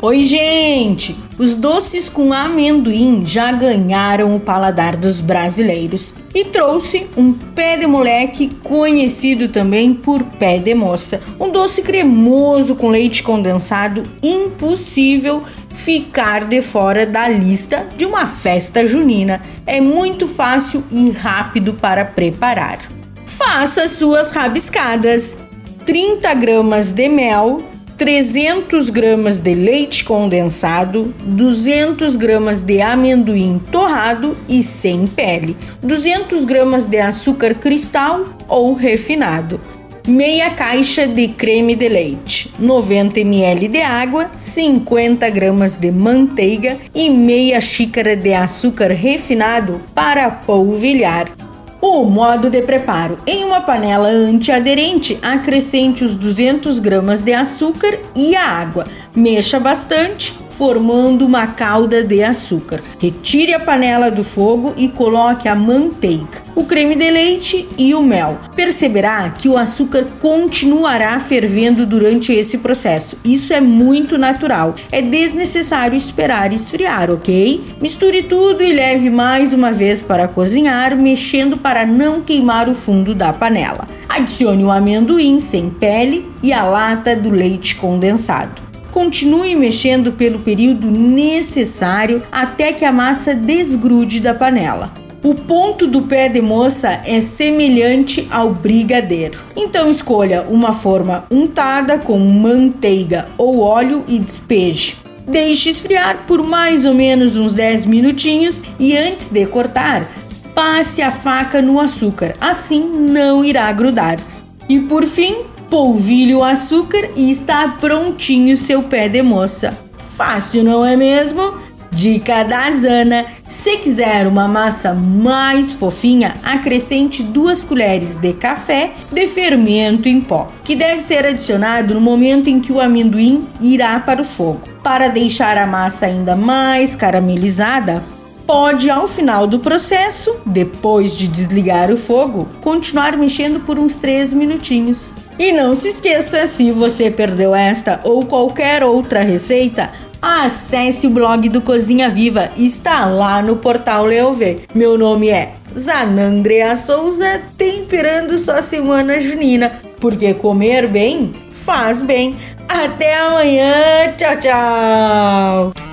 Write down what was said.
Oi, gente! Os doces com amendoim já ganharam o paladar dos brasileiros e trouxe um pé de moleque conhecido também por pé de moça, um doce cremoso com leite condensado impossível ficar de fora da lista de uma festa junina. É muito fácil e rápido para preparar. Faça suas rabiscadas. 30 gramas de mel, 300 gramas de leite condensado, 200 gramas de amendoim torrado e sem pele, 200 gramas de açúcar cristal ou refinado, meia caixa de creme de leite, 90 ml de água, 50 gramas de manteiga e meia xícara de açúcar refinado para polvilhar. O modo de preparo: em uma panela antiaderente, acrescente os 200 gramas de açúcar e a água. Mexa bastante, formando uma calda de açúcar. Retire a panela do fogo e coloque a manteiga, o creme de leite e o mel. Perceberá que o açúcar continuará fervendo durante esse processo. Isso é muito natural. É desnecessário esperar esfriar, ok? Misture tudo e leve mais uma vez para cozinhar, mexendo para não queimar o fundo da panela. Adicione o amendoim sem pele e a lata do leite condensado. Continue mexendo pelo período necessário até que a massa desgrude da panela. O ponto do pé de moça é semelhante ao brigadeiro. Então escolha uma forma untada com manteiga ou óleo e despeje. Deixe esfriar por mais ou menos uns 10 minutinhos e antes de cortar, passe a faca no açúcar, assim não irá grudar. E por fim, polvilhe o açúcar e está prontinho seu pé de moça. Fácil, não é mesmo? Dica da Zana: se quiser uma massa mais fofinha, acrescente duas colheres de café de fermento em pó, que deve ser adicionado no momento em que o amendoim irá para o fogo. Para deixar a massa ainda mais caramelizada, pode, ao final do processo, depois de desligar o fogo, continuar mexendo por uns 3 minutinhos. E não se esqueça, se você perdeu esta ou qualquer outra receita, acesse o blog do Cozinha Viva, está lá no portal Leovê. Meu nome é Zanandrea Souza, temperando sua semana junina, porque comer bem faz bem. Até amanhã, tchau, tchau!